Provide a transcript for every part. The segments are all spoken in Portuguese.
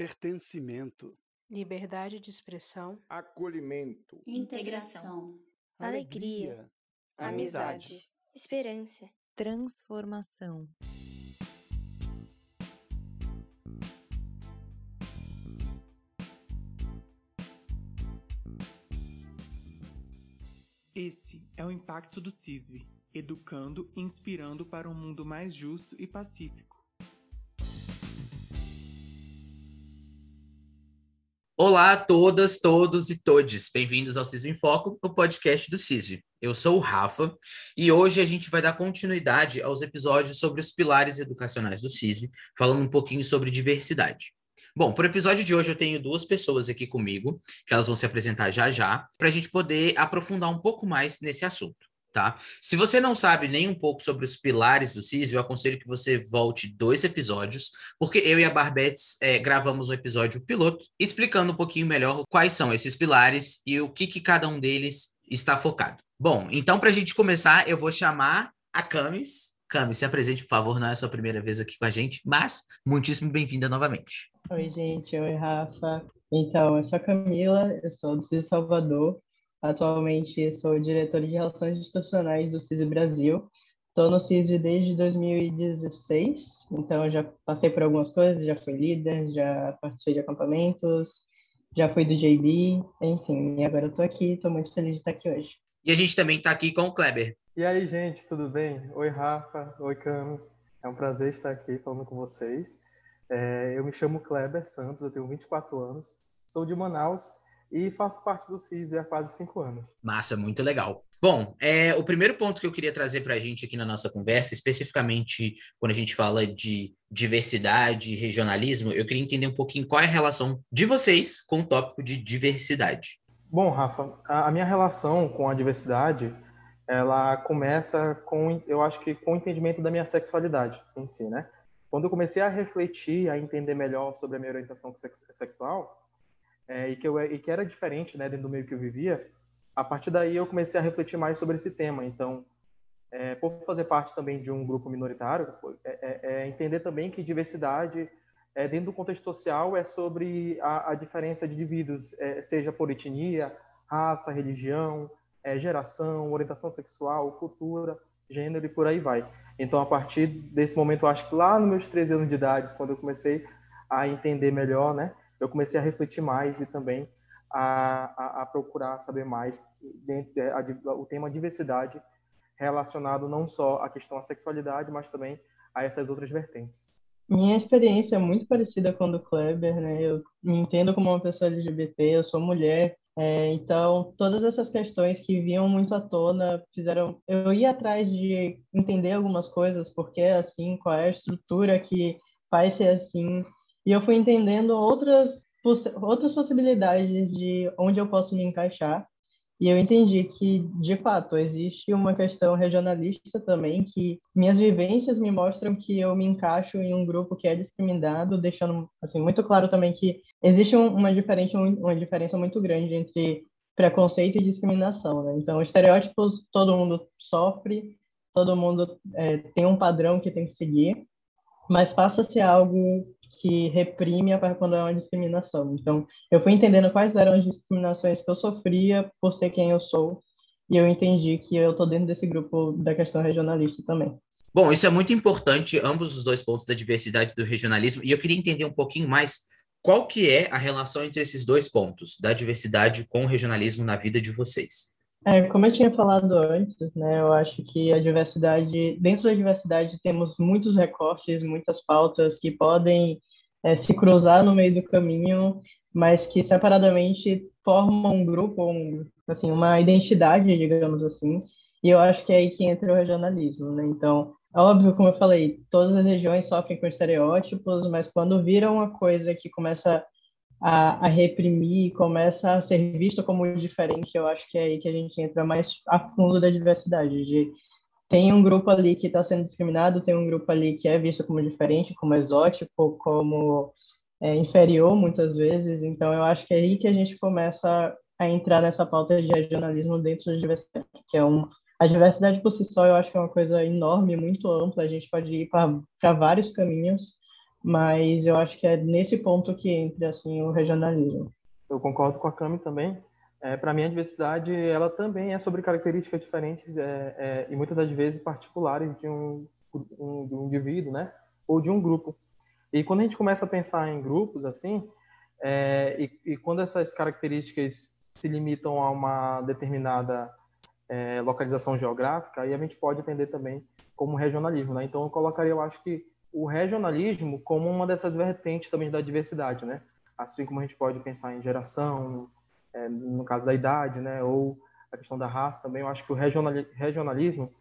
pertencimento, liberdade de expressão, acolhimento, integração, alegria, amizade, esperança, transformação. Esse é o impacto do CISV, educando e inspirando para um mundo mais justo e pacífico. Olá a todas, todos e todes. Bem-vindos ao CISV em Foco, o podcast do CISV. Eu sou o Rafa e hoje a gente vai dar continuidade aos episódios sobre os pilares educacionais do CISV, falando um pouquinho sobre diversidade. Bom, para o episódio de hoje eu tenho duas pessoas aqui comigo, que elas vão se apresentar já já, para a gente poder aprofundar um pouco mais nesse assunto tá? Se você não sabe nem um pouco sobre os pilares do CIS, eu aconselho que você volte dois episódios, porque eu e a Barbetes é, gravamos um episódio piloto explicando um pouquinho melhor quais são esses pilares e o que, que cada um deles está focado. Bom, então para a gente começar, eu vou chamar a Camis. Camis, se apresente, por favor, não é a sua primeira vez aqui com a gente, mas muitíssimo bem-vinda novamente. Oi, gente. Oi, Rafa. Então, eu sou a Camila, eu sou do CIS Salvador, Atualmente sou diretor de Relações Institucionais do CISI Brasil. Estou no CISI desde 2016, então já passei por algumas coisas, já fui líder, já participei de acampamentos, já fui do JB, enfim, e agora eu estou aqui, estou muito feliz de estar aqui hoje. E a gente também está aqui com o Kleber. E aí, gente, tudo bem? Oi, Rafa. Oi, Cami. É um prazer estar aqui falando com vocês. É, eu me chamo Kleber Santos, eu tenho 24 anos, sou de Manaus e faço parte do CIS há quase cinco anos. Massa, muito legal. Bom, é, o primeiro ponto que eu queria trazer para a gente aqui na nossa conversa, especificamente quando a gente fala de diversidade e regionalismo, eu queria entender um pouquinho qual é a relação de vocês com o tópico de diversidade. Bom, Rafa, a, a minha relação com a diversidade, ela começa com, eu acho que com o entendimento da minha sexualidade em si, né? Quando eu comecei a refletir, a entender melhor sobre a minha orientação sexual, é, e, que eu, e que era diferente né, dentro do meio que eu vivia, a partir daí eu comecei a refletir mais sobre esse tema. Então, é, por fazer parte também de um grupo minoritário, é, é, é entender também que diversidade é, dentro do contexto social é sobre a, a diferença de indivíduos, é, seja por etnia, raça, religião, geração, orientação sexual, cultura, gênero e por aí vai. Então, a partir desse momento, acho que lá nos meus 13 anos de idade, quando eu comecei a entender melhor, né, eu comecei a refletir mais e também a, a, a procurar saber mais dentro de, a, o tema diversidade relacionado não só à questão da sexualidade, mas também a essas outras vertentes. Minha experiência é muito parecida com a do Kleber, né? Eu me entendo como uma pessoa LGBT, eu sou mulher, é, então todas essas questões que vinham muito à tona fizeram eu ir atrás de entender algumas coisas, porque é assim, qual é a estrutura que faz ser assim, e eu fui entendendo outras, outras possibilidades de onde eu posso me encaixar. E eu entendi que, de fato, existe uma questão regionalista também, que minhas vivências me mostram que eu me encaixo em um grupo que é discriminado, deixando assim muito claro também que existe uma diferença, uma diferença muito grande entre preconceito e discriminação. Né? Então, estereótipos todo mundo sofre, todo mundo é, tem um padrão que tem que seguir, mas passa-se algo que reprime quando é uma discriminação. Então, eu fui entendendo quais eram as discriminações que eu sofria por ser quem eu sou, e eu entendi que eu estou dentro desse grupo da questão regionalista também. Bom, isso é muito importante, ambos os dois pontos da diversidade do regionalismo, e eu queria entender um pouquinho mais qual que é a relação entre esses dois pontos, da diversidade com o regionalismo na vida de vocês. É, como eu tinha falado antes, né, eu acho que a diversidade, dentro da diversidade temos muitos recortes, muitas pautas que podem é, se cruzar no meio do caminho, mas que separadamente formam um grupo, um, assim, uma identidade, digamos assim, e eu acho que é aí que entra o regionalismo, né? Então, óbvio, como eu falei, todas as regiões sofrem com estereótipos, mas quando vira uma coisa que começa a, a, reprimir, começa a ser visto como diferente, eu acho que é aí que a gente entra mais a fundo da diversidade, de tem um grupo ali que está sendo discriminado, tem um grupo ali que é visto como diferente, como exótico, como é, inferior muitas vezes, então eu acho que é aí que a gente começa a entrar nessa pauta de regionalismo dentro da diversidade, que é um a diversidade por si só eu acho que é uma coisa enorme, muito ampla, a gente pode ir para vários caminhos, mas eu acho que é nesse ponto que entra assim o regionalismo. Eu concordo com a Cami também. É, Para mim, a diversidade ela também é sobre características diferentes é, é, e muitas das vezes particulares de um, um, de um indivíduo, né? Ou de um grupo. E quando a gente começa a pensar em grupos assim, é, e, e, quando essas características se limitam a uma determinada é, localização geográfica, aí a gente pode entender também como regionalismo, né? Então eu colocaria, eu acho que o regionalismo como uma dessas vertentes também da diversidade, né? Assim como a gente pode pensar em geração, é, no caso da idade, né? Ou a questão da raça também, eu acho que o regionalismo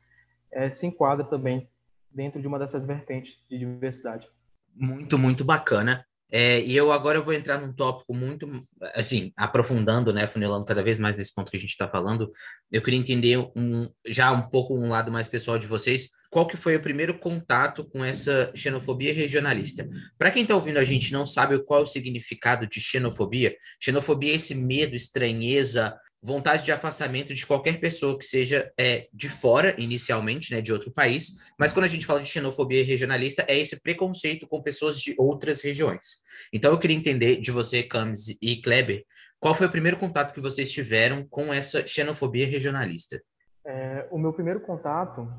é, se enquadra também dentro de uma dessas vertentes de diversidade. Muito, muito bacana. É, e eu agora eu vou entrar num tópico muito, assim, aprofundando, né, funilando cada vez mais nesse ponto que a gente está falando. Eu queria entender um, já um pouco um lado mais pessoal de vocês. Qual que foi o primeiro contato com essa xenofobia regionalista? Para quem está ouvindo a gente não sabe qual é o significado de xenofobia, xenofobia é esse medo, estranheza, vontade de afastamento de qualquer pessoa que seja é, de fora, inicialmente, né, de outro país, mas quando a gente fala de xenofobia regionalista, é esse preconceito com pessoas de outras regiões. Então, eu queria entender de você, Camis e Kleber, qual foi o primeiro contato que vocês tiveram com essa xenofobia regionalista? É, o meu primeiro contato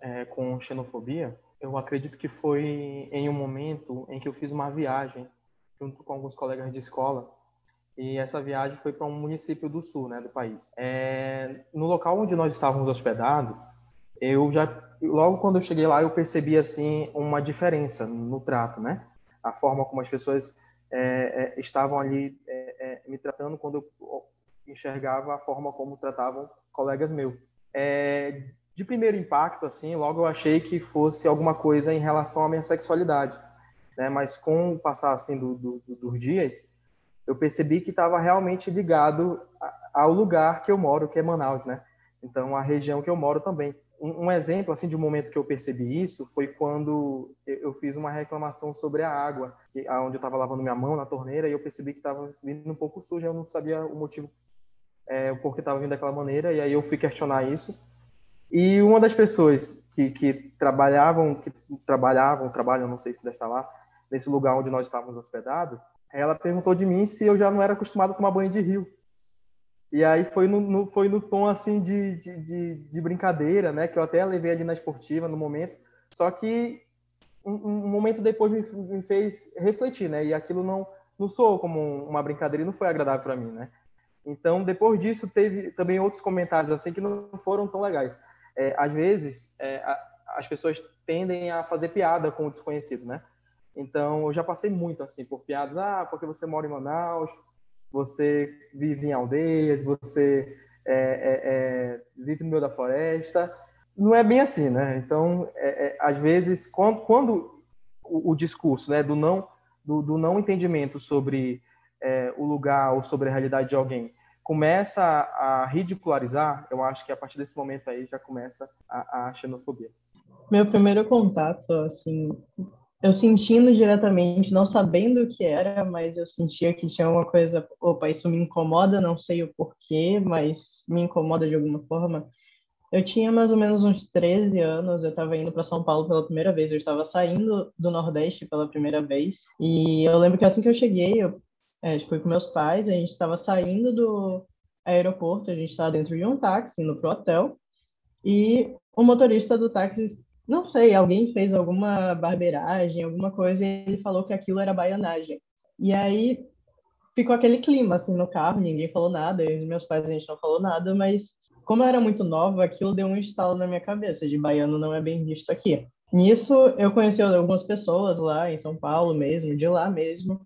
é, com xenofobia, eu acredito que foi em um momento em que eu fiz uma viagem junto com alguns colegas de escola e essa viagem foi para um município do sul, né, do país. É, no local onde nós estávamos hospedados, eu já logo quando eu cheguei lá eu percebi assim uma diferença no trato, né? A forma como as pessoas é, é, estavam ali é, é, me tratando quando eu enxergava a forma como tratavam colegas meus. É, de primeiro impacto, assim, logo eu achei que fosse alguma coisa em relação à minha sexualidade, né? Mas com o passar assim do, do, do, dos dias, eu percebi que estava realmente ligado ao lugar que eu moro, que é Manaus, né? Então, a região que eu moro também. Um, um exemplo, assim, de um momento que eu percebi isso foi quando eu fiz uma reclamação sobre a água, onde eu estava lavando minha mão na torneira e eu percebi que estava vindo um pouco suja, eu não sabia o motivo, é, porquê estava vindo daquela maneira, e aí eu fui questionar isso. E uma das pessoas que, que trabalhavam, que trabalhavam, trabalham, não sei se deve estar lá, nesse lugar onde nós estávamos hospedados, ela perguntou de mim se eu já não era acostumado a tomar banho de rio. E aí foi no, no foi no tom assim de, de, de, de, brincadeira, né? Que eu até levei ali na esportiva no momento. Só que um, um momento depois me, me, fez refletir, né? E aquilo não não soou como uma brincadeira e não foi agradável para mim, né? Então depois disso teve também outros comentários assim que não foram tão legais. É, às vezes é, a, as pessoas tendem a fazer piada com o desconhecido, né? Então, eu já passei muito assim por piadas, ah, porque você mora em Manaus, você vive em aldeias, você é, é, é, vive no meio da floresta. Não é bem assim, né? Então, é, é, às vezes, quando, quando o, o, discurso né, do, não, do, do não entendimento sobre é, o lugar ou sobre a realidade de alguém começa a, a ridicularizar, eu acho que a partir desse momento aí já começa a, a xenofobia. Meu primeiro contato, assim, eu sentindo diretamente, não sabendo o que era, mas eu sentia que tinha uma coisa, opa, isso me incomoda, não sei o porquê, mas me incomoda de alguma forma. Eu tinha mais ou menos uns 13 anos, eu estava indo para São Paulo pela primeira vez, eu estava saindo do Nordeste pela primeira vez, e eu lembro que assim que eu cheguei, eu é, fui com meus pais, a gente estava saindo do aeroporto, a gente estava dentro de um táxi, indo pro hotel, e o motorista do táxi não sei, alguém fez alguma barbeiragem, alguma coisa, e ele falou que aquilo era baianagem. E aí ficou aquele clima assim no carro, ninguém falou nada, e meus pais a gente não falou nada, mas como eu era muito nova, aquilo deu um estalo na minha cabeça de baiano não é bem visto aqui. Nisso eu conheci algumas pessoas lá em São Paulo mesmo, de lá mesmo,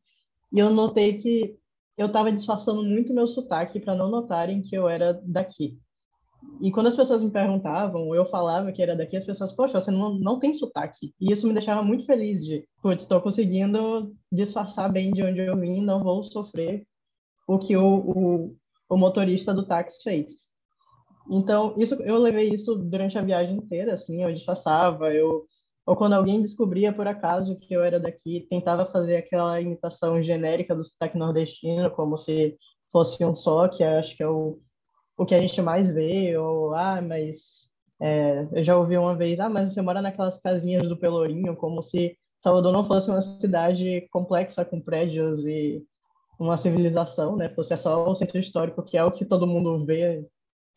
e eu notei que eu estava disfarçando muito meu sotaque para não notarem que eu era daqui. E quando as pessoas me perguntavam, eu falava que era daqui, as pessoas, poxa, você não, não tem sotaque. E isso me deixava muito feliz de, putz, estou conseguindo disfarçar bem de onde eu vim, não vou sofrer o que o, o, o motorista do táxi fez. Então, isso eu levei isso durante a viagem inteira, assim, eu disfarçava, eu ou quando alguém descobria por acaso que eu era daqui, tentava fazer aquela imitação genérica do sotaque nordestino, como se fosse um só, que acho que é o o que a gente mais vê, ou, ah, mas é, eu já ouvi uma vez, ah, mas você mora naquelas casinhas do Pelourinho, como se Salvador não fosse uma cidade complexa com prédios e uma civilização, né? Fosse só o centro histórico, que é o que todo mundo vê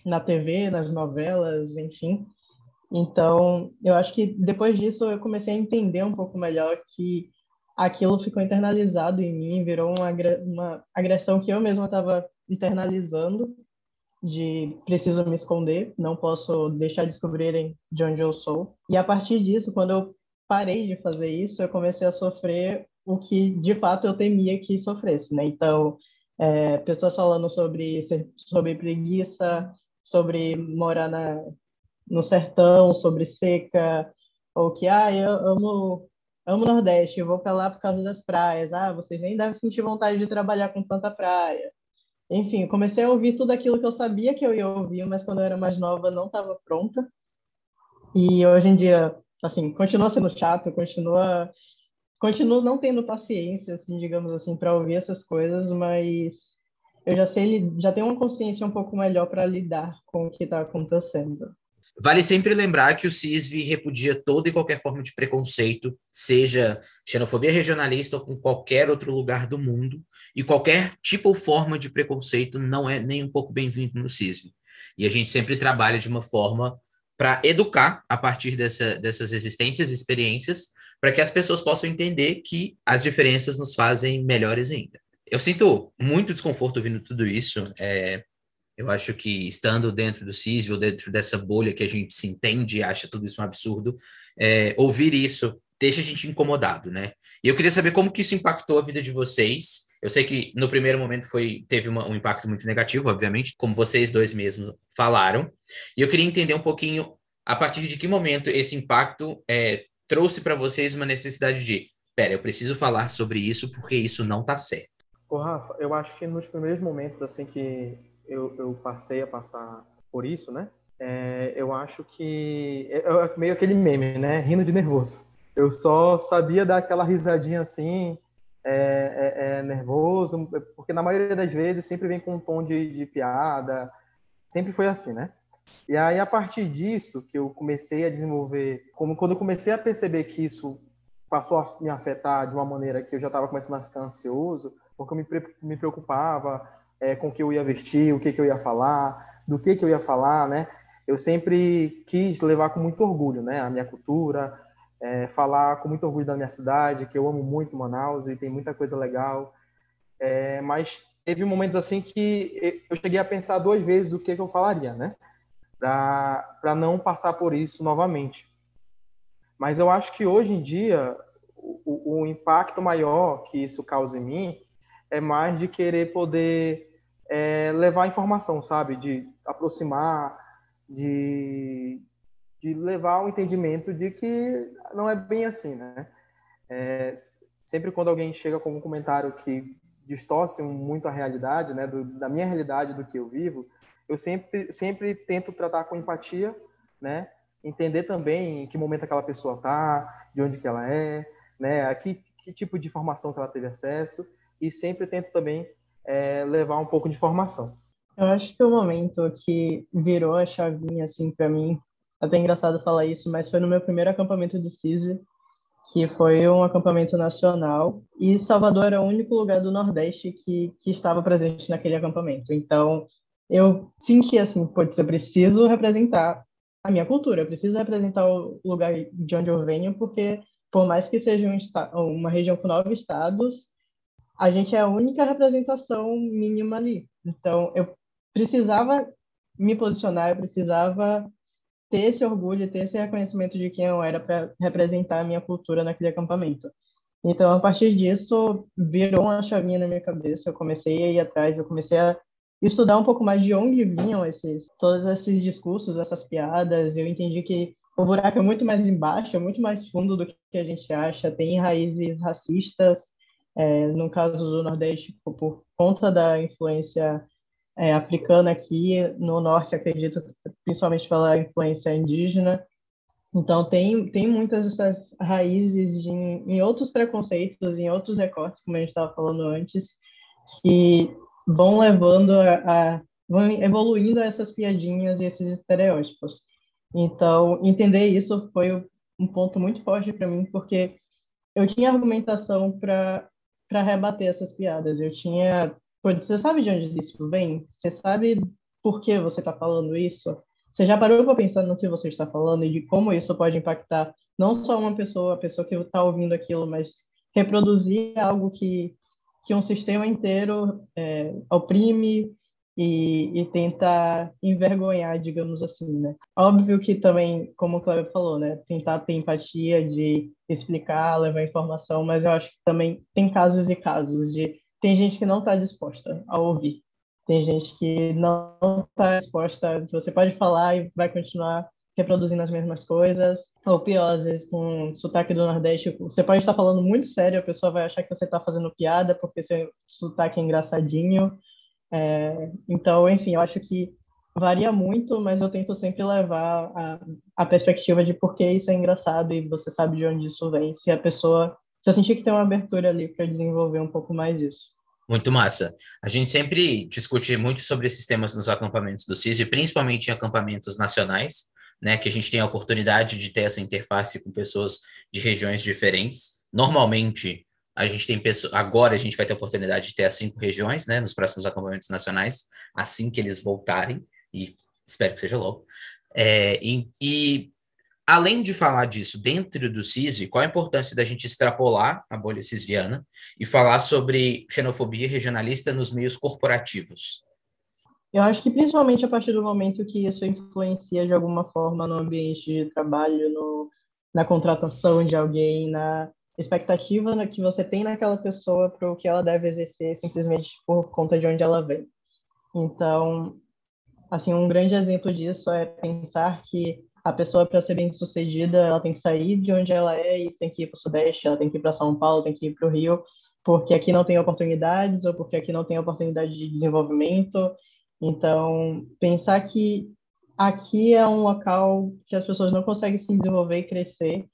na TV, nas novelas, enfim. Então, eu acho que depois disso eu comecei a entender um pouco melhor que aquilo ficou internalizado em mim, virou uma, uma agressão que eu mesma estava internalizando, de preciso me esconder, não posso deixar descobrirem de onde eu sou. E a partir disso, quando eu parei de fazer isso, eu comecei a sofrer o que de fato eu temia que sofresse, né? Então, é, pessoas falando sobre sobre preguiça, sobre morar na, no sertão, sobre seca, ou que ah, eu amo amo Nordeste, eu vou para lá por causa das praias. Ah, vocês nem devem sentir vontade de trabalhar com tanta praia. Enfim, comecei a ouvir tudo aquilo que eu sabia que eu ia ouvir, mas quando eu era mais nova não estava pronta. E hoje em dia, assim, continua sendo chato, continua continuo não tendo paciência, assim, digamos assim, para ouvir essas coisas, mas eu já sei, já tenho uma consciência um pouco melhor para lidar com o que está acontecendo. Vale sempre lembrar que o CISV repudia toda e qualquer forma de preconceito, seja xenofobia regionalista ou com qualquer outro lugar do mundo, e qualquer tipo ou forma de preconceito não é nem um pouco bem-vindo no CISV. E a gente sempre trabalha de uma forma para educar a partir dessa, dessas existências e experiências, para que as pessoas possam entender que as diferenças nos fazem melhores ainda. Eu sinto muito desconforto ouvindo tudo isso. É, eu acho que estando dentro do CISV ou dentro dessa bolha que a gente se entende e acha tudo isso um absurdo, é, ouvir isso deixa a gente incomodado, né? E eu queria saber como que isso impactou a vida de vocês. Eu sei que no primeiro momento foi teve uma, um impacto muito negativo, obviamente, como vocês dois mesmos falaram. E eu queria entender um pouquinho a partir de que momento esse impacto é, trouxe para vocês uma necessidade de, pera, eu preciso falar sobre isso porque isso não está certo. Ô, Rafa, eu acho que nos primeiros momentos assim que eu, eu passei a passar por isso, né? É, eu acho que é, é meio aquele meme, né? Rindo de nervoso. Eu só sabia dar aquela risadinha assim, é, é, é, nervoso, porque na maioria das vezes sempre vem com um tom de, de piada, sempre foi assim, né? E aí, a partir disso, que eu comecei a desenvolver, como quando eu comecei a perceber que isso passou a me afetar de uma maneira que eu já estava começando a ficar ansioso, porque eu me, me preocupava é, com que eu ia vestir, o que, que eu ia falar, do que, que eu ia falar, né? Eu sempre quis levar com muito orgulho, né? A minha cultura, é, falar com muito orgulho da minha cidade, que eu amo muito Manaus e tem muita coisa legal. É, mas teve momentos assim que eu cheguei a pensar duas vezes o que, que eu falaria, né? Para não passar por isso novamente. Mas eu acho que hoje em dia o, o impacto maior que isso causa em mim é mais de querer poder é, levar informação, sabe? De aproximar, de, de levar o entendimento de que não é bem assim, né? É, sempre quando alguém chega com um comentário que distorce muito a realidade, né, do, da minha realidade, do que eu vivo, eu sempre, sempre tento tratar com empatia, né, entender também em que momento aquela pessoa está, de onde que ela é, né, que, que tipo de informação que ela teve acesso, e sempre tento também é, levar um pouco de informação. Eu acho que o momento que virou a chavinha, assim, para mim, até engraçado falar isso, mas foi no meu primeiro acampamento do CISI, que foi um acampamento nacional, e Salvador era o único lugar do Nordeste que, que estava presente naquele acampamento. Então, eu senti assim, putz, eu preciso representar a minha cultura, eu preciso representar o lugar de onde eu venho, porque por mais que seja um uma região com nove estados, a gente é a única representação mínima ali. Então, eu precisava me posicionar, eu precisava ter esse orgulho, ter esse reconhecimento de quem eu era para representar a minha cultura naquele acampamento. Então, a partir disso, virou uma chavinha na minha cabeça. Eu comecei a ir atrás, eu comecei a estudar um pouco mais de onde vinham esses todos esses discursos, essas piadas. Eu entendi que o buraco é muito mais embaixo, é muito mais fundo do que a gente acha. Tem raízes racistas, é, no caso do Nordeste, por, conta da influência é, africana aqui, no Norte, acredito, principalmente pela influência indígena. Então, tem, tem muitas dessas raízes de, em outros preconceitos, em outros recortes, como a gente estava falando antes, que vão levando a, a, vão evoluindo essas piadinhas e esses estereótipos. Então, entender isso foi um ponto muito forte para mim, porque eu tinha argumentação para para rebater essas piadas. Eu tinha, você sabe de onde isso vem? Você sabe por que você está falando isso? Você já parou para pensar no que você está falando e de como isso pode impactar não só uma pessoa, a pessoa que está ouvindo aquilo, mas reproduzir algo que que um sistema inteiro é, oprime e, e tenta envergonhar, digamos assim, né? Óbvio que também, como o Cleber falou, né? Tentar ter empatia de explicar, levar informação, mas eu acho que também tem casos e casos de tem gente que não está disposta a ouvir, tem gente que não está disposta, você pode falar e vai continuar reproduzindo as mesmas coisas, ou pior, às vezes com sotaque do Nordeste, você pode estar falando muito sério, a pessoa vai achar que você está fazendo piada porque seu sotaque é engraçadinho, é, então, enfim, eu acho que varia muito, mas eu tento sempre levar a, a perspectiva de por que isso é engraçado e você sabe de onde isso vem. Se a pessoa, se eu sentir que tem uma abertura ali para desenvolver um pouco mais isso. Muito massa. A gente sempre discute muito sobre esses temas nos acampamentos do CISI, principalmente em acampamentos nacionais, né, que a gente tem a oportunidade de ter essa interface com pessoas de regiões diferentes. Normalmente, a gente tem pessoas. Agora a gente vai ter a oportunidade de ter as cinco regiões, né, nos próximos acampamentos nacionais, assim que eles voltarem, e espero que seja logo. É, e, e, além de falar disso dentro do CISV, qual a importância da gente extrapolar a bolha cisviana e falar sobre xenofobia regionalista nos meios corporativos? Eu acho que principalmente a partir do momento que isso influencia de alguma forma no ambiente de trabalho, no, na contratação de alguém, na expectativa que você tem naquela pessoa para o que ela deve exercer simplesmente por conta de onde ela vem. Então, assim, um grande exemplo disso é pensar que a pessoa para ser bem sucedida, ela tem que sair de onde ela é e tem que ir para o Sudeste, ela tem que ir para São Paulo, tem que ir para o Rio, porque aqui não tem oportunidades ou porque aqui não tem oportunidade de desenvolvimento. Então, pensar que aqui é um local que as pessoas não conseguem se desenvolver e crescer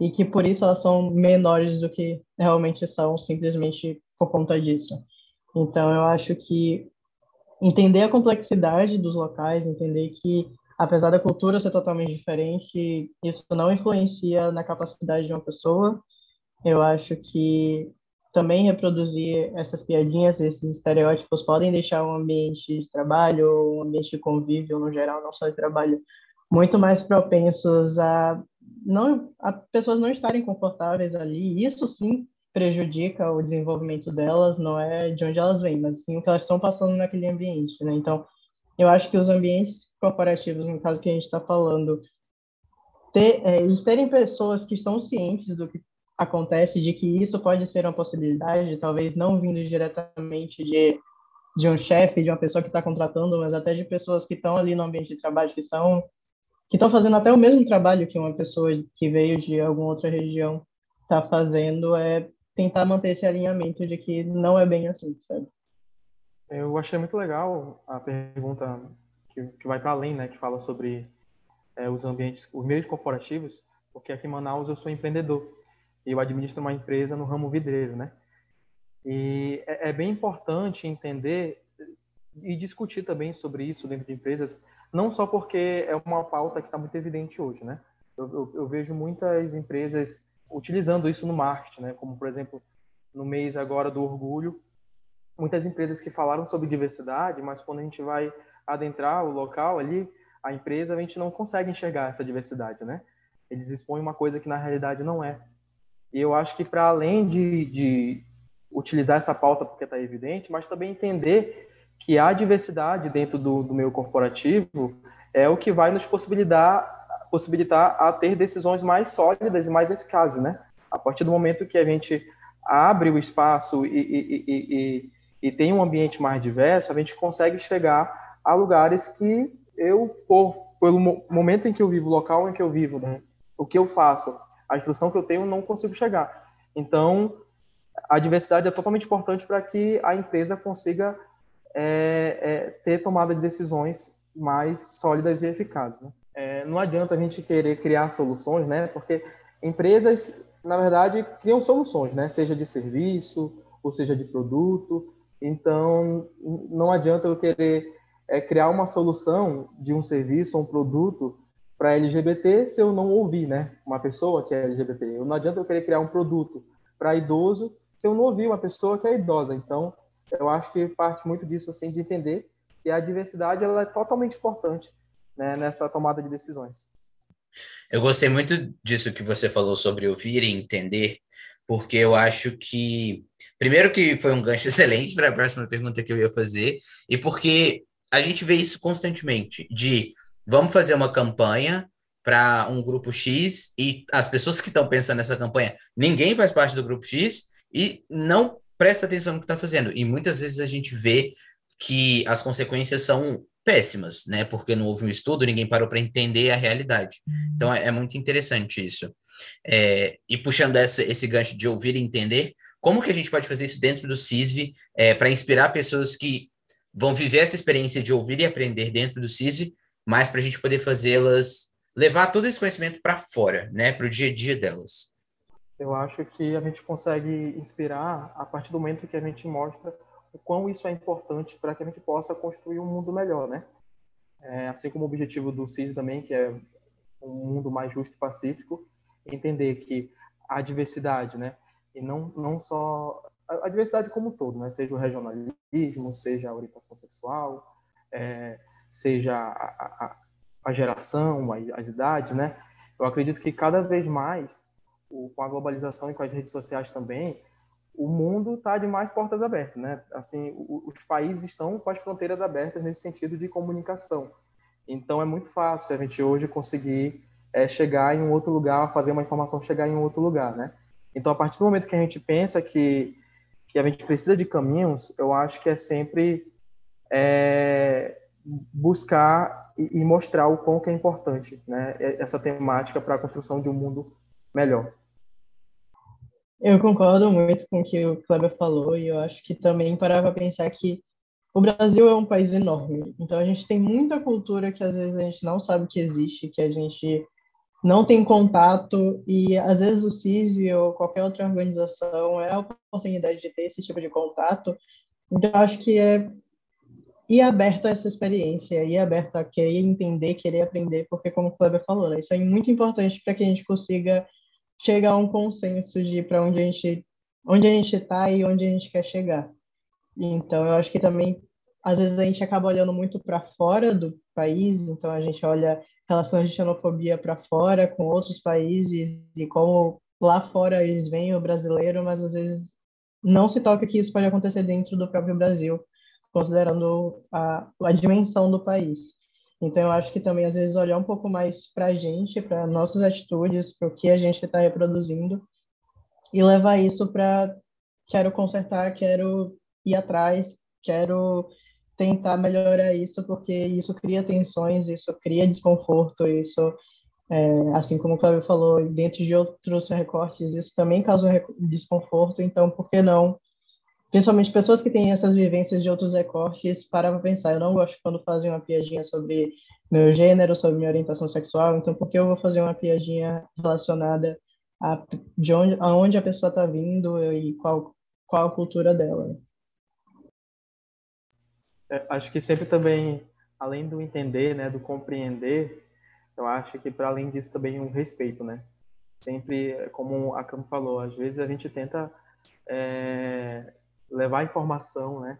e que por isso elas são menores do que realmente são, simplesmente por conta disso. Então, eu acho que entender a complexidade dos locais, entender que, apesar da cultura ser totalmente diferente, isso não influencia na capacidade de uma pessoa. Eu acho que também reproduzir essas piadinhas, esses estereótipos podem deixar um ambiente de trabalho, um ambiente de convívio no geral, não só de trabalho, muito mais propensos a não a pessoas não estarem confortáveis ali. Isso sim prejudica o desenvolvimento delas, não é de onde elas vêm, mas sim o que elas estão passando naquele ambiente, né? Então, eu acho que os ambientes corporativos, no caso que a gente está falando, ter, é, eles terem pessoas que estão cientes do que acontece, de que isso pode ser uma possibilidade, talvez não vindo diretamente de, de um chefe, de uma pessoa que está contratando, mas até de pessoas que estão ali no ambiente de trabalho, que são que estão fazendo até o mesmo trabalho que uma pessoa que veio de alguma outra região está fazendo, é tentar manter esse alinhamento de que não é bem assim, sabe? Eu achei muito legal a pergunta que, que vai para além, né, que fala sobre é, os ambientes, os meios corporativos, porque aqui em Manaus eu sou empreendedor e eu administro uma empresa no ramo vidreiro, né? E é, é bem importante entender e discutir também sobre isso dentro de empresas, não só porque é uma pauta que está muito evidente hoje, né? Eu, eu, eu, vejo muitas empresas utilizando isso no marketing, né? Como, por exemplo, no mês agora do orgulho, muitas empresas que falaram sobre diversidade, mas quando a gente vai adentrar o local ali, a empresa, a gente não consegue enxergar essa diversidade, né? Eles expõem uma coisa que na realidade não é. E eu acho que para além de, de utilizar essa pauta porque está evidente, mas também entender que a diversidade dentro do, do meio corporativo é o que vai nos possibilitar, possibilitar a ter decisões mais sólidas e mais eficazes, né? A partir do momento que a gente abre o espaço e, e, e, e tem um ambiente mais diverso, a gente consegue chegar a lugares que eu, por, pelo momento em que eu vivo, o local em que eu vivo, né? o que eu faço, a instrução que eu tenho, não consigo chegar. Então, a diversidade é totalmente importante para que a empresa consiga é, é, ter tomada de decisões mais sólidas e eficazes. Né? É, não adianta a gente querer criar soluções, né? Porque empresas, na verdade, criam soluções, né? Seja de serviço ou seja de produto. Então, não adianta eu querer é, criar uma solução de um serviço ou um produto para LGBT se eu não ouvir, né? Uma pessoa que é LGBT. Não adianta eu querer criar um produto para idoso se eu não ouvir uma pessoa que é idosa. Então, eu acho que parte muito disso, assim, de entender que a diversidade ela é totalmente importante né, nessa tomada de decisões. Eu gostei muito disso que você falou sobre ouvir e entender, porque eu acho que, primeiro, que foi um gancho excelente para a próxima pergunta que eu ia fazer, e porque a gente vê isso constantemente, de vamos fazer uma campanha para um grupo X e as pessoas que estão pensando nessa campanha, ninguém faz parte do grupo X e não presta atenção no que está fazendo. E muitas vezes a gente vê que as consequências são péssimas, né? Porque não houve um estudo, ninguém parou para entender a realidade. Então é, é muito interessante isso. É, e puxando essa, esse gancho de ouvir e entender, como que a gente pode fazer isso dentro do CISV é, para inspirar pessoas que vão viver essa experiência de ouvir e aprender dentro do CISV, mas para a gente poder fazê-las levar todo esse conhecimento para fora, né, para o dia a dia delas. Eu acho que a gente consegue inspirar a partir do momento que a gente mostra o quão isso é importante para que a gente possa construir um mundo melhor, né? É, assim como o objetivo do CIS também, que é um mundo mais justo e pacífico, entender que a diversidade, né, e não não só a, diversidade como um todo, né, seja o regionalismo, seja a orientação sexual, é, seja a, a, a geração, as idades, né? Eu acredito que cada vez mais, com a globalização e com as redes sociais também, o mundo está de mais portas abertas, né? Assim, os países estão com as fronteiras abertas nesse sentido de comunicação. Então é muito fácil a gente hoje conseguir é, chegar em um outro lugar, fazer uma informação chegar em um outro lugar, né? Então a partir do momento que a gente pensa que que a gente precisa de caminhos, eu acho que é sempre é, buscar e, mostrar o quão que é importante, né? Essa temática para a construção de um mundo melhor. Eu concordo muito com o que o Kleber falou e eu acho que também parava para pensar que o Brasil é um país enorme, então a gente tem muita cultura que às vezes a gente não sabe que existe, que a gente não tem contato e às vezes o CISV ou qualquer outra organização é a oportunidade de ter esse tipo de contato. Então acho que é ir aberto a essa experiência, ir aberto a querer entender, querer aprender, porque como o Kleber falou, né, isso é muito importante para que a gente consiga chegar a um consenso de para onde a gente onde a gente está e onde a gente quer chegar. Então, eu acho que também às vezes a gente acaba olhando muito para fora do país, então a gente olha relações de xenofobia para fora com outros países e como lá fora eles veem o brasileiro, mas às vezes não se toca que isso pode acontecer dentro do próprio Brasil, considerando a, a dimensão do país. Então, eu acho que também, às vezes, olhar um pouco mais para a gente, para nossas atitudes, para o que a gente está reproduzindo, e levar isso para quero consertar, quero ir atrás, quero tentar melhorar isso, porque isso cria tensões, isso cria desconforto, isso, é, assim como o Cláudio falou, dentro de outros recortes, isso também causa desconforto, então, por que não principalmente pessoas que têm essas vivências de outros recortes, para pensar. Eu não gosto quando fazem uma piadinha sobre meu gênero, sobre minha orientação sexual, então por que eu vou fazer uma piadinha relacionada a de onde, aonde a pessoa está vindo e qual, qual a cultura dela? É, acho que sempre também, além do entender, né, do compreender, eu acho que para além disso também um respeito, né? Sempre, como a Cam falou, às vezes a gente tenta é, levar informação, né?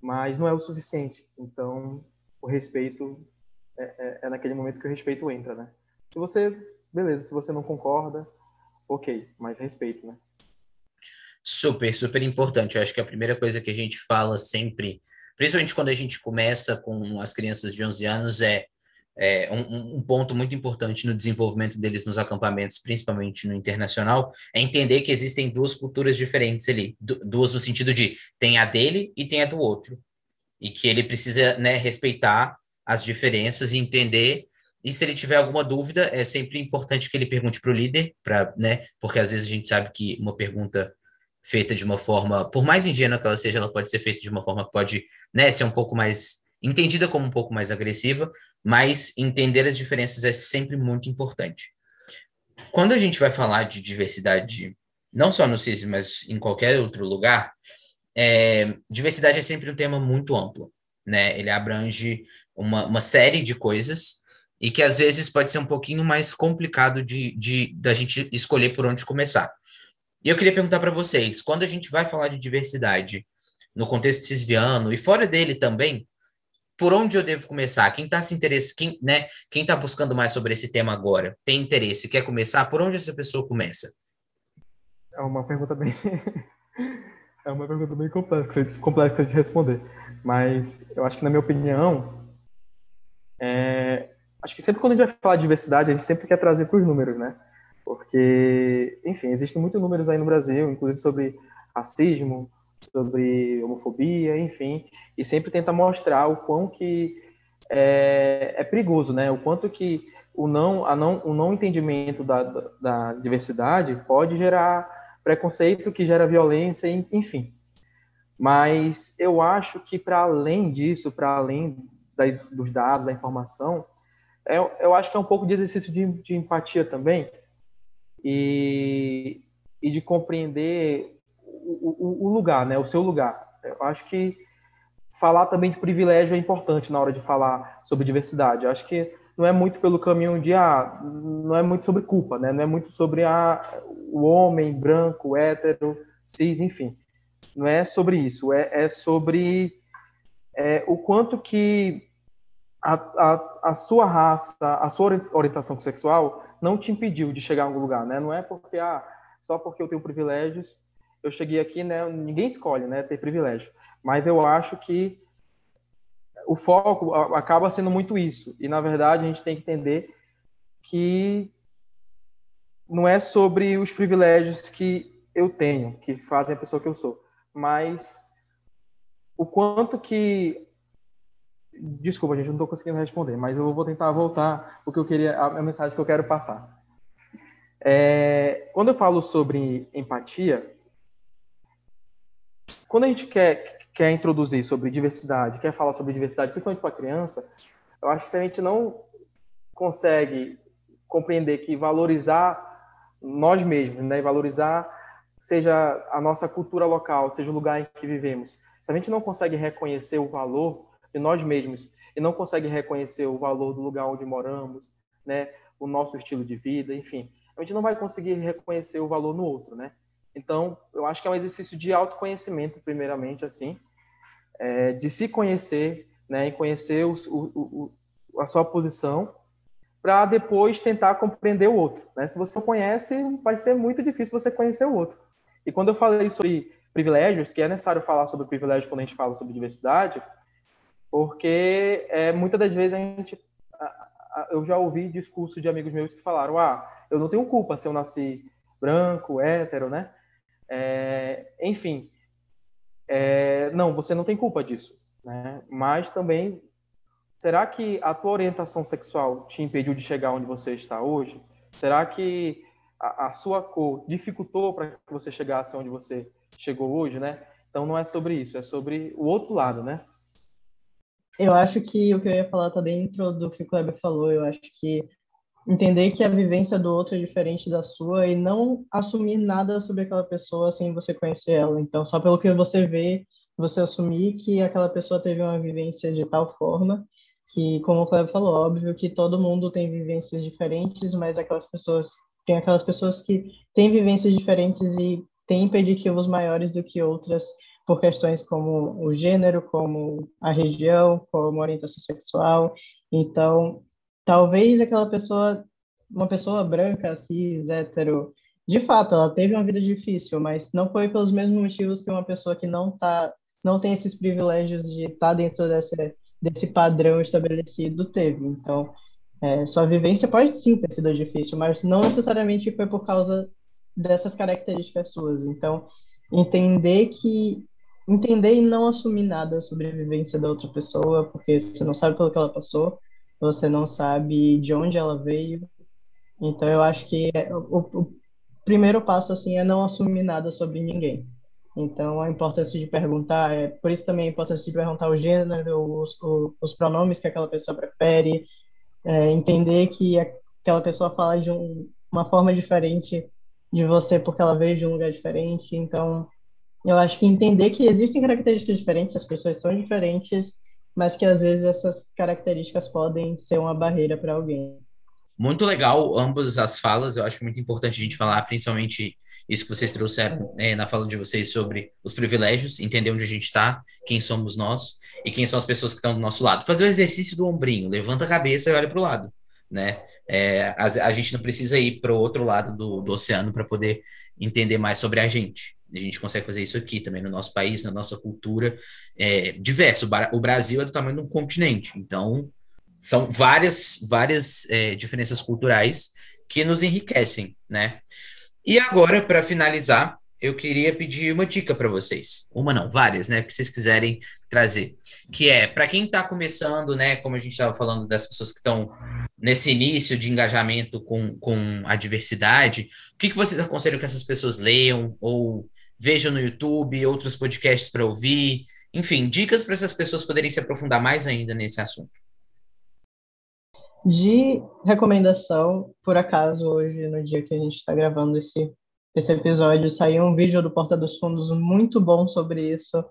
Mas não é o suficiente. Então, o respeito é, é, é, naquele momento que o respeito entra, né? Se você, beleza, se você não concorda, ok, mas respeito, né? Super, super importante. Eu acho que a primeira coisa que a gente fala sempre, principalmente quando a gente começa com as crianças de 11 anos, é é, um, um, ponto muito importante no desenvolvimento deles nos acampamentos, principalmente no internacional, é entender que existem duas culturas diferentes ali, duas no sentido de tem a dele e tem a do outro, e que ele precisa né, respeitar as diferenças e entender. E se ele tiver alguma dúvida, é sempre importante que ele pergunte para o líder, né, porque às vezes a gente sabe que uma pergunta feita de uma forma, por mais ingênua que ela seja, ela pode ser feita de uma forma que pode né, ser um pouco mais entendida como um pouco mais agressiva, mas entender as diferenças é sempre muito importante. Quando a gente vai falar de diversidade, não só no CIS, mas em qualquer outro lugar, é, diversidade é sempre um tema muito amplo, né? Ele abrange uma, uma série de coisas e que às vezes pode ser um pouquinho mais complicado de, de da gente escolher por onde começar. E eu queria perguntar para vocês, quando a gente vai falar de diversidade no contexto cisviano e fora dele também, por onde eu devo começar? Quem está se interesse, quem, né, quem está buscando mais sobre esse tema agora, tem interesse, quer começar? Por onde essa pessoa começa? É uma pergunta bem é uma pergunta bem complexa, complexa de responder. Mas eu acho que na minha opinião, é, acho que sempre quando a gente vai falar de diversidade, a gente sempre quer trazer para os números, né? Porque, enfim, existem muitos números aí no Brasil, inclusive sobre racismo, sobre homofobia, enfim, e sempre tenta mostrar o quão que é, é perigoso, né? O quanto que o não, a não, o não entendimento da, da, da diversidade pode gerar preconceito, que gera violência, enfim. Mas eu acho que para além disso, para além das, dos dados, da informação, eu, eu acho que é um pouco de exercício de, de empatia também e, e de compreender o, o, lugar, né? O seu lugar. Eu acho que falar também de privilégio é importante na hora de falar sobre diversidade. Eu acho que não é muito pelo caminho de ah, não é muito sobre culpa, né? Não é muito sobre ah, o homem branco, hétero, cis, enfim. Não é sobre isso. É, é sobre é, o quanto que a, a, a sua raça, a sua orientação sexual não te impediu de chegar a algum lugar, né? Não é porque ah, só porque eu tenho privilégios eu cheguei aqui, né? Ninguém escolhe, né? Ter privilégio. Mas eu acho que o foco acaba sendo muito isso. E na verdade a gente tem que entender que não é sobre os privilégios que eu tenho, que fazem a pessoa que eu sou, mas o quanto que Desculpa, gente, não estou conseguindo responder, mas eu vou tentar voltar o que eu queria, a mensagem que eu quero passar. É, quando eu falo sobre empatia, quando a gente quer, quer introduzir sobre diversidade, quer falar sobre diversidade, principalmente para criança, eu acho que se a gente não consegue compreender que valorizar nós mesmos, né, valorizar seja a nossa cultura local, seja o lugar em que vivemos, se a gente não consegue reconhecer o valor de nós mesmos e não consegue reconhecer o valor do lugar onde moramos, né, o nosso estilo de vida, enfim, a gente não vai conseguir reconhecer o valor no outro, né? Então, eu acho que é um exercício de autoconhecimento, primeiramente, assim, é, de se conhecer, né, e conhecer o, o, o, a sua posição, para depois tentar compreender o outro. Né? Se você não conhece, vai ser muito difícil você conhecer o outro. E quando eu falei sobre privilégios, que é necessário falar sobre privilégios quando a gente fala sobre diversidade, porque é, muitas das vezes a gente eu já ouvi discurso de amigos meus que falaram: ah, eu não tenho culpa se eu nasci branco, hétero, né? É, enfim, é, não, você não tem culpa disso, né? Mas também, será que a tua orientação sexual te impediu de chegar onde você está hoje? Será que a, a sua cor dificultou para que você chegasse onde você chegou hoje, né? Então não é sobre isso, é sobre o outro lado, né? Eu acho que o que eu ia falar está dentro do que o Kleber falou. Eu acho que entender que a vivência do outro é diferente da sua e não assumir nada sobre aquela pessoa sem você conhecer ela. Então, só pelo que você vê, você assumir que aquela pessoa teve uma vivência de tal forma que, como o Cleber falou, óbvio que todo mundo tem vivências diferentes, mas aquelas pessoas tem aquelas pessoas que têm vivências diferentes e têm impeditivos maiores do que outras por questões como o gênero, como a região, como a orientação sexual. Então, talvez aquela pessoa, uma pessoa branca, cis, hétero, de fato, ela teve uma vida difícil, mas não foi pelos mesmos motivos que uma pessoa que não tá, não tem esses privilégios de estar tá dentro desse, desse padrão estabelecido teve. Então, é, sua vivência pode sim ter sido difícil, mas não necessariamente foi por causa dessas características suas. Então, entender que entender e não assumir nada sobre a vivência da outra pessoa, porque você não sabe pelo que ela passou, você não sabe de onde ela veio. Então eu acho que é, o, o primeiro passo assim é não assumir nada sobre ninguém. Então a importância de perguntar é por isso também a importância de perguntar o gênero, os, os pronomes que aquela pessoa prefere, é, entender que aquela pessoa fala de um, uma forma diferente de você porque ela veio de um lugar diferente. Então eu acho que entender que existem características diferentes, as pessoas são diferentes mas que às vezes essas características podem ser uma barreira para alguém. Muito legal ambas as falas, eu acho muito importante a gente falar, principalmente isso que vocês trouxeram é, na fala de vocês sobre os privilégios, entender onde a gente está, quem somos nós e quem são as pessoas que estão do nosso lado. Fazer o exercício do ombrinho, levanta a cabeça e olha para o lado, né? É, a, a, gente não precisa ir para o outro lado do, do oceano para poder entender mais sobre a gente. A gente consegue fazer isso aqui também no nosso país, na nossa cultura é, diverso. O Brasil é do tamanho de um continente, então são várias, várias é, diferenças culturais que nos enriquecem, né? E agora, para finalizar, eu queria pedir uma dica para vocês. Uma não, várias, né? Que vocês quiserem trazer. Que é, para quem está começando, né? Como a gente estava falando das pessoas que estão nesse início de engajamento com, com a diversidade, o que, que vocês aconselham que essas pessoas leiam ou vejam no YouTube, outros podcasts para ouvir? Enfim, dicas para essas pessoas poderem se aprofundar mais ainda nesse assunto. De recomendação, por acaso, hoje, no dia que a gente está gravando esse, esse episódio, saiu um vídeo do Porta dos Fundos muito bom sobre isso,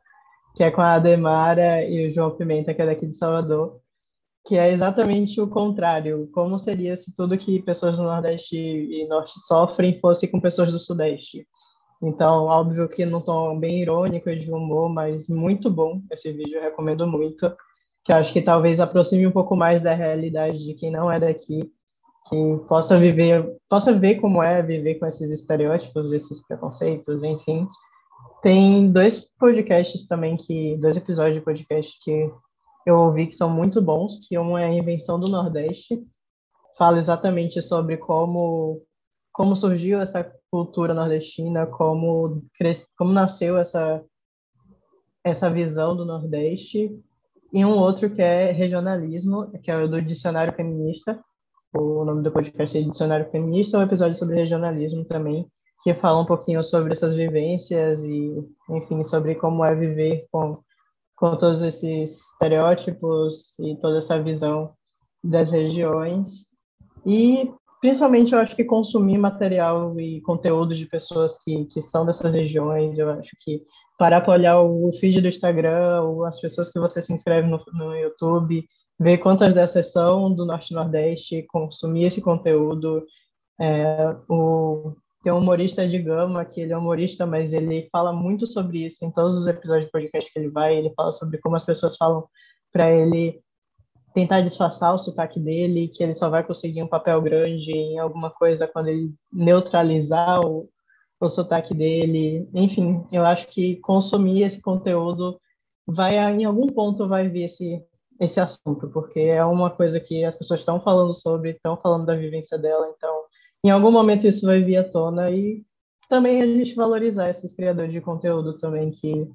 que é com a Ademara e o João Pimenta, que é daqui de Salvador, que é exatamente o contrário. Como seria se tudo que pessoas do Nordeste e Norte sofrem fosse com pessoas do Sudeste? Então, óbvio que não tom bem irônico de humor, mas muito bom esse vídeo, eu recomendo muito que acho que talvez aproxime um pouco mais da realidade de quem não é daqui, que possa viver, possa ver como é viver com esses estereótipos, esses preconceitos, enfim. Tem dois podcasts também que, dois episódios de podcast que eu ouvi que são muito bons, que um é a Invenção do Nordeste, fala exatamente sobre como como surgiu essa cultura nordestina, como cres... como nasceu essa essa visão do Nordeste e um outro que é regionalismo, que é o do Dicionário Feminista. O nome do podcast é Dicionário Feminista, é um episódio sobre regionalismo também, que fala um pouquinho sobre essas vivências e, enfim, sobre como é viver com, com todos esses estereótipos e toda essa visão das regiões. E, principalmente, eu acho que consumir material e conteúdo de pessoas que, que são dessas regiões, eu acho que parar para olhar o feed do Instagram, ou as pessoas que você se inscreve no, no YouTube, ver quantas dessas são do Norte e Nordeste, consumir esse conteúdo. É, o, tem um humorista de Gama, que ele é humorista, mas ele fala muito sobre isso em todos os episódios de podcast que ele vai. Ele fala sobre como as pessoas falam para ele tentar disfarçar o sotaque dele, que ele só vai conseguir um papel grande em alguma coisa quando ele neutralizar o, o sotaque dele. Enfim, eu acho que consumir esse conteúdo vai, em algum ponto, vai vir esse, esse assunto, porque é uma coisa que as pessoas estão falando sobre, estão falando da vivência dela, então, em algum momento isso vai vir à tona e também a gente valorizar esses criadores de conteúdo também, que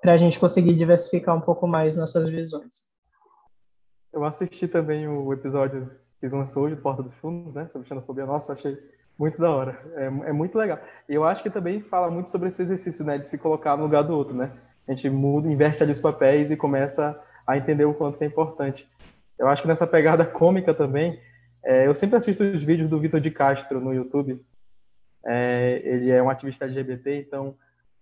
para a gente conseguir diversificar um pouco mais nossas visões. Eu assisti também o episódio que lançou hoje, Porta dos Fundos, né, sobre xenofobia. Nossa, achei muito da hora. É, é muito legal. E eu acho que também fala muito sobre esse exercício, né? De se colocar no lugar do outro, né? A gente muda, inverte ali os papéis e começa a entender o quanto é importante. Eu acho que nessa pegada cômica também, é, eu sempre assisto os vídeos do Vitor de Castro no YouTube. É, ele é um ativista LGBT, então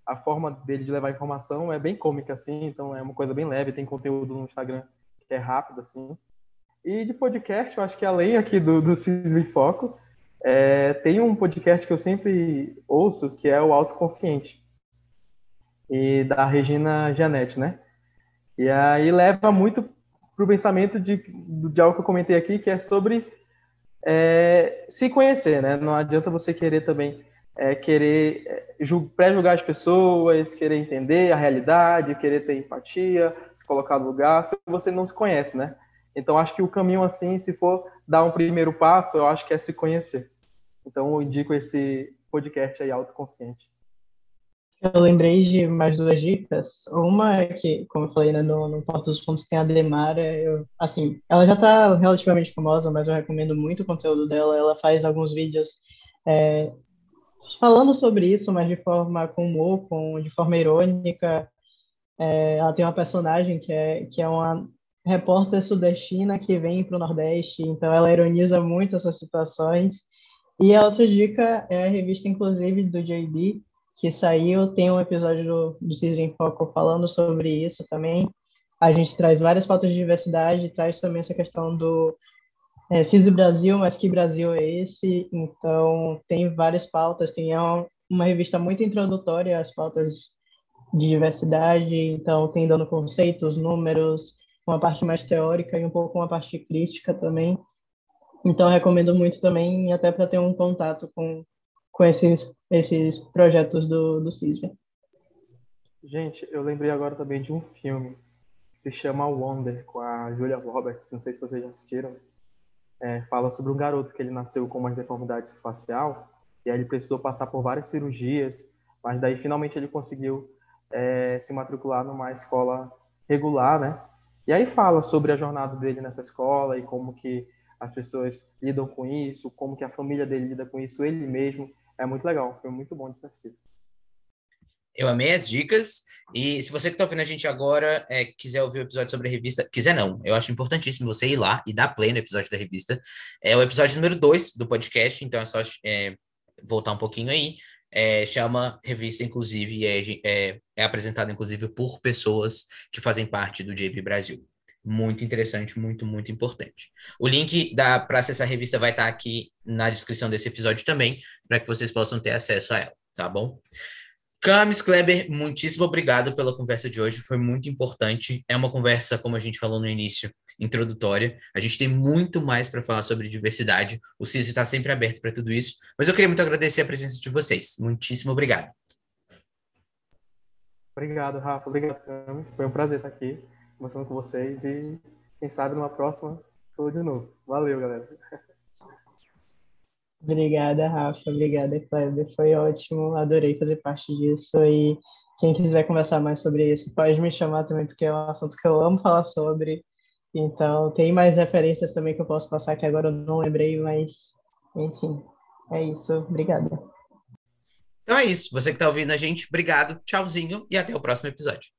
a forma dele de levar informação é bem cômica, assim, então é uma coisa bem leve, tem conteúdo no Instagram é rápido, assim. E de podcast, eu acho que além aqui do, do Cisne em Foco, é, tem um podcast que eu sempre ouço, que é o Autoconsciente, e da Regina Janete, né? E aí leva muito para o pensamento de, de algo que eu comentei aqui, que é sobre é, se conhecer, né? Não adianta você querer também é, querer é, pré-julgar as pessoas, querer entender a realidade, querer ter empatia, se colocar no lugar, se você não se conhece, né? Então, acho que o caminho, assim, se for dar um primeiro passo, eu acho que é se conhecer. Então, eu indico esse podcast aí, Autoconsciente. Eu lembrei de mais duas dicas. Uma é que, como eu falei, né, no, no Porto dos Fundos tem a Demara. Eu, assim, ela já está relativamente famosa, mas eu recomendo muito o conteúdo dela. Ela faz alguns vídeos é, falando sobre isso, mas de forma com humor, com, de forma irônica. É, ela tem uma personagem que é, que é uma repórter sudestina que vem para o Nordeste, então ela ironiza muito essas situações e a outra dica é a revista, inclusive, do JD, que saiu, tem um episódio do, do Cisne em Foco falando sobre isso também. A gente traz várias pautas de diversidade, traz também essa questão do é, Cisne Brasil, mas que Brasil é esse? Então, tem várias pautas, tem, é um, uma revista muito introdutória às pautas de diversidade, então tem dando conceitos, números, uma parte mais teórica e um pouco uma parte crítica também. Então recomendo muito também, até para ter um contato com, com esses, esses projetos do, do CISV. Gente, eu lembrei agora também de um filme que se chama Wonder, com a Julia Roberts, não sei se vocês já assistiram. É, fala sobre um garoto que ele nasceu com uma deformidade facial e aí ele precisou passar por várias cirurgias, mas daí finalmente ele conseguiu é, se matricular numa escola regular, né? E aí fala sobre a jornada dele nessa escola e como que as pessoas lidam com isso, como que a família dele lida com isso, ele mesmo. É muito legal, foi muito bom de assistir. Eu amei as dicas. E se você que está ouvindo a gente agora é, quiser ouvir o episódio sobre a revista, quiser não, eu acho importantíssimo você ir lá e dar play no episódio da revista. É o episódio número 2 do podcast, então é só é, voltar um pouquinho aí. É, chama Revista Inclusive é, é, é apresentado, inclusive, por pessoas que fazem parte do JV Brasil. Muito interessante, muito, muito importante. O link para acessar a revista vai estar tá aqui na descrição desse episódio também, para que vocês possam ter acesso a ela, tá bom? Camis Kleber, muitíssimo obrigado pela conversa de hoje, foi muito importante. É uma conversa, como a gente falou no início, introdutória. A gente tem muito mais para falar sobre diversidade. O CIS está sempre aberto para tudo isso. Mas eu queria muito agradecer a presença de vocês. Muitíssimo obrigado. Obrigado, Rafa. Obrigado, Camis. Foi um prazer estar aqui conversando com vocês e quem sabe numa próxima estou de novo. Valeu, galera. Obrigada, Rafa. Obrigada, Kleber. Foi ótimo. Adorei fazer parte disso. E quem quiser conversar mais sobre isso, pode me chamar também, porque é um assunto que eu amo falar sobre. Então, tem mais referências também que eu posso passar que agora eu não lembrei, mas, enfim, é isso. Obrigada. Então é isso. Você que está ouvindo a gente, obrigado, tchauzinho e até o próximo episódio.